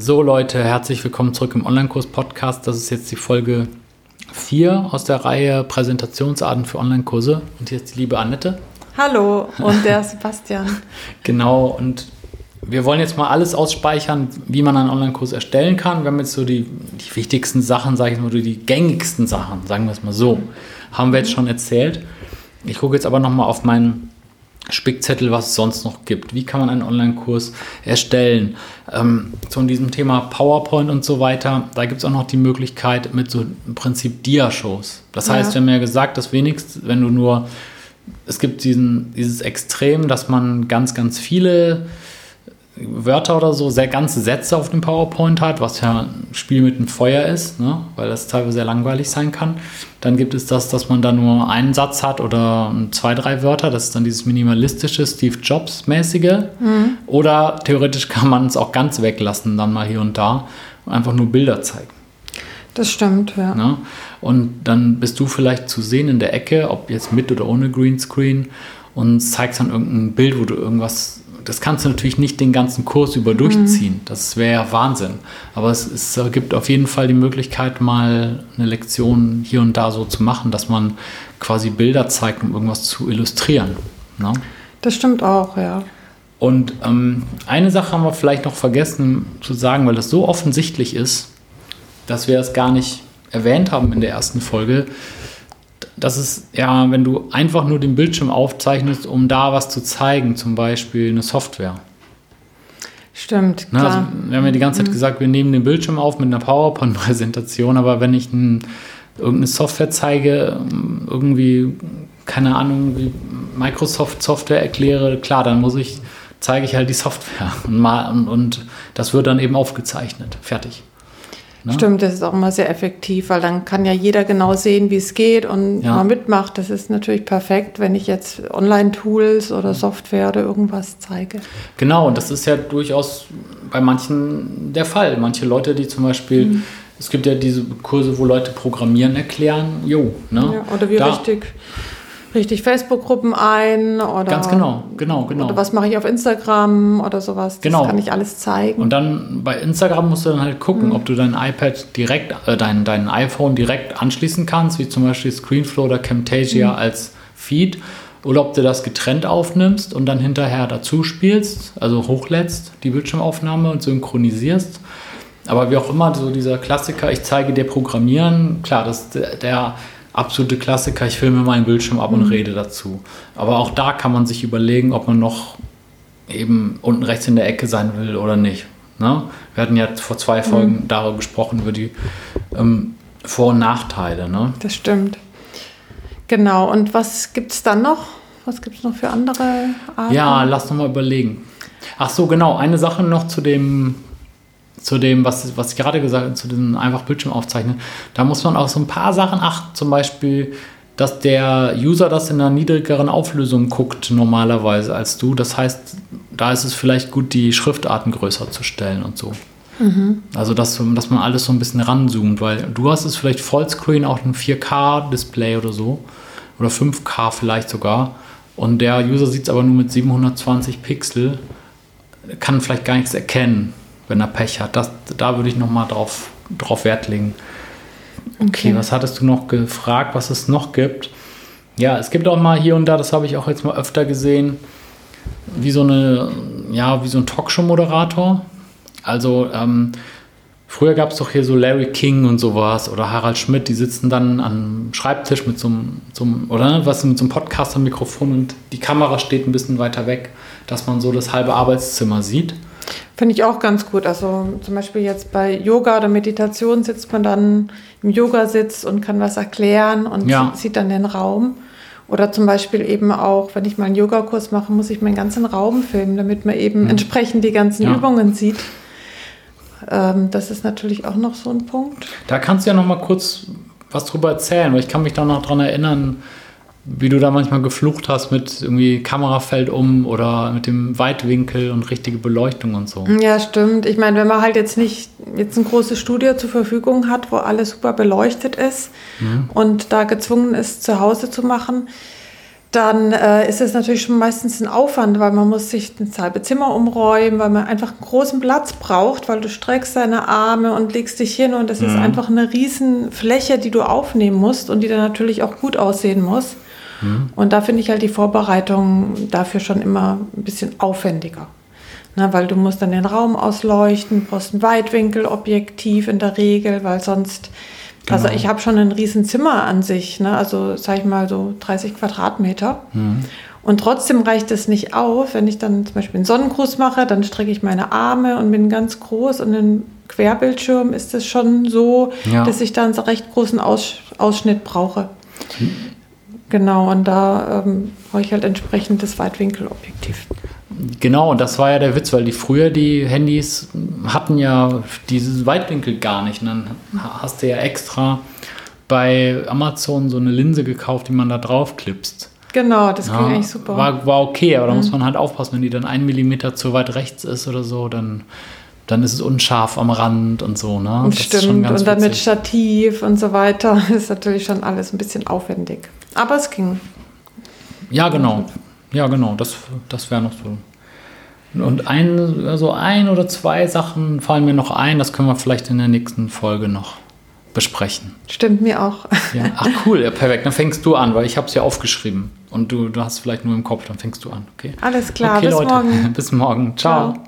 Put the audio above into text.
So Leute, herzlich willkommen zurück im Online-Kurs-Podcast. Das ist jetzt die Folge 4 aus der Reihe Präsentationsarten für Online-Kurse. Und hier ist die liebe Annette. Hallo und der Sebastian. genau, und wir wollen jetzt mal alles ausspeichern, wie man einen Online-Kurs erstellen kann. Wir haben jetzt so die, die wichtigsten Sachen, sage ich mal, die gängigsten Sachen, sagen wir es mal so, haben wir jetzt schon erzählt. Ich gucke jetzt aber nochmal auf meinen Spickzettel, was es sonst noch gibt. Wie kann man einen Online-Kurs erstellen? Ähm, zu diesem Thema PowerPoint und so weiter, da gibt es auch noch die Möglichkeit mit so im Prinzip Dia-Shows. Das heißt, wir haben ja gesagt, dass wenigstens, wenn du nur, es gibt diesen, dieses Extrem, dass man ganz, ganz viele Wörter oder so, sehr ganze Sätze auf dem PowerPoint hat, was ja ein Spiel mit dem Feuer ist, ne? weil das teilweise sehr langweilig sein kann. Dann gibt es das, dass man da nur einen Satz hat oder zwei, drei Wörter. Das ist dann dieses minimalistische Steve Jobs-mäßige. Mhm. Oder theoretisch kann man es auch ganz weglassen, dann mal hier und da und einfach nur Bilder zeigen. Das stimmt, ja. Ne? Und dann bist du vielleicht zu sehen in der Ecke, ob jetzt mit oder ohne Greenscreen und zeigst dann irgendein Bild, wo du irgendwas das kannst du natürlich nicht den ganzen Kurs über durchziehen. Mhm. Das wäre ja Wahnsinn. Aber es, es, gibt auf jeden Fall die Möglichkeit, mal eine Lektion hier und da so zu machen, dass man quasi Bilder zeigt, um irgendwas zu illustrieren. Ne? Das stimmt auch, ja. Und ähm, eine Sache haben wir vielleicht noch vergessen zu sagen, weil das so offensichtlich ist, dass wir es gar nicht erwähnt haben in der ersten Folge das ist ja, wenn du einfach nur den Bildschirm aufzeichnest, um da was zu zeigen, zum Beispiel eine Software. Stimmt, Na, also, klar. Also, wir haben ja die ganze Zeit mhm. gesagt, wir nehmen den Bildschirm auf mit einer PowerPoint-Präsentation, aber wenn ich ein, irgendeine Software zeige, irgendwie, keine Ahnung, wie Microsoft-Software erkläre, klar, dann muss ich, zeige ich halt die Software und, mal, und, und das wird dann eben aufgezeichnet. Fertig. Ne? Stimmt, das ist auch immer sehr effektiv, weil dann kann ja jeder genau sehen, wie es geht und ja. mal mitmacht. Das ist natürlich perfekt, wenn ich jetzt Online-Tools oder Software oder irgendwas zeige. Genau, und das ist ja durchaus bei manchen der Fall. Manche Leute, die zum Beispiel, mhm. es gibt ja diese Kurse, wo Leute Programmieren erklären, jo, ne? Ja, oder wie da, richtig richtig Facebook-Gruppen ein oder ganz genau, genau, genau. Oder was mache ich auf Instagram oder sowas. Das genau. kann ich alles zeigen. Und dann bei Instagram musst du dann halt gucken, mhm. ob du dein iPad direkt, äh, dein, dein iPhone direkt anschließen kannst, wie zum Beispiel Screenflow oder Camtasia mhm. als Feed. Oder ob du das getrennt aufnimmst und dann hinterher dazu spielst, also hochlädst die Bildschirmaufnahme und synchronisierst. Aber wie auch immer, so dieser Klassiker, ich zeige dir Programmieren, klar, das der absolute Klassiker, ich filme meinen Bildschirm ab und mhm. rede dazu. Aber auch da kann man sich überlegen, ob man noch eben unten rechts in der Ecke sein will oder nicht. Ne? Wir hatten ja vor zwei Folgen mhm. darüber gesprochen, über die ähm, Vor- und Nachteile. Ne? Das stimmt. Genau, und was gibt es dann noch? Was gibt es noch für andere Arten? Ja, lass noch mal überlegen. Ach so, genau, eine Sache noch zu dem zu dem, was, was ich gerade gesagt habe, zu dem einfach Bildschirm aufzeichnen, da muss man auch so ein paar Sachen achten. Zum Beispiel, dass der User das in einer niedrigeren Auflösung guckt normalerweise als du. Das heißt, da ist es vielleicht gut, die Schriftarten größer zu stellen und so. Mhm. Also, dass, dass man alles so ein bisschen ranzoomt, weil du hast es vielleicht Vollscreen, auch ein 4K-Display oder so. Oder 5K vielleicht sogar. Und der User sieht es aber nur mit 720 Pixel, kann vielleicht gar nichts erkennen wenn er Pech hat. Das, da würde ich nochmal drauf, drauf Wert legen. Okay. okay, was hattest du noch gefragt, was es noch gibt? Ja, es gibt auch mal hier und da, das habe ich auch jetzt mal öfter gesehen, wie so eine, ja, wie so ein Talkshow-Moderator. Also ähm, früher gab es doch hier so Larry King und sowas oder Harald Schmidt, die sitzen dann am Schreibtisch mit so einem, so einem oder was mit so einem Podcaster-Mikrofon und die Kamera steht ein bisschen weiter weg, dass man so das halbe Arbeitszimmer sieht. Finde ich auch ganz gut. Also zum Beispiel jetzt bei Yoga oder Meditation sitzt man dann im Yogasitz und kann was erklären und ja. sieht dann den Raum. Oder zum Beispiel eben auch, wenn ich mal einen Yogakurs mache, muss ich meinen ganzen Raum filmen, damit man eben mhm. entsprechend die ganzen ja. Übungen sieht. Ähm, das ist natürlich auch noch so ein Punkt. Da kannst du ja noch mal kurz was drüber erzählen, weil ich kann mich da noch dran erinnern, wie du da manchmal geflucht hast mit irgendwie Kamerafeld um oder mit dem Weitwinkel und richtige Beleuchtung und so. Ja, stimmt. Ich meine, wenn man halt jetzt nicht jetzt ein großes Studio zur Verfügung hat, wo alles super beleuchtet ist mhm. und da gezwungen ist, zu Hause zu machen, dann äh, ist es natürlich schon meistens ein Aufwand, weil man muss sich ein halbe Zimmer umräumen, weil man einfach einen großen Platz braucht, weil du streckst deine Arme und legst dich hin und das mhm. ist einfach eine riesen Fläche, die du aufnehmen musst und die dann natürlich auch gut aussehen muss. Mhm. Und da finde ich halt die Vorbereitung dafür schon immer ein bisschen aufwendiger. Na, weil du musst dann den Raum ausleuchten, brauchst ein Weitwinkelobjektiv in der Regel, weil sonst also genau. Also ich habe schon ein Riesenzimmer an sich, ne? also sage ich mal so 30 Quadratmeter. Mhm. Und trotzdem reicht es nicht auf, wenn ich dann zum Beispiel einen Sonnengruß mache, dann strecke ich meine Arme und bin ganz groß und im Querbildschirm ist es schon so, ja. dass ich da einen recht großen Aus Ausschnitt brauche. Mhm. Genau, und da ähm, brauche ich halt entsprechend das Weitwinkelobjektiv. Genau, und das war ja der Witz, weil die früher die Handys hatten ja dieses Weitwinkel gar nicht. Und dann hast du ja extra bei Amazon so eine Linse gekauft, die man da drauf klipst. Genau, das ging ja, eigentlich super. War, war okay, aber da muss mhm. man halt aufpassen, wenn die dann einen Millimeter zu weit rechts ist oder so, dann, dann ist es unscharf am Rand und so. Ne? Das Stimmt, und dann mit Stativ und so weiter ist natürlich schon alles ein bisschen aufwendig. Aber es ging. Ja, genau. Ja, genau, das, das wäre noch so. Und ein, also ein oder zwei Sachen fallen mir noch ein, das können wir vielleicht in der nächsten Folge noch besprechen. Stimmt mir auch. Ja. Ach cool, ja, perfekt. Dann fängst du an, weil ich habe es ja aufgeschrieben und du, du hast vielleicht nur im Kopf, dann fängst du an. Okay. Alles klar, okay, bis Leute. morgen. bis morgen. Ciao. Ciao.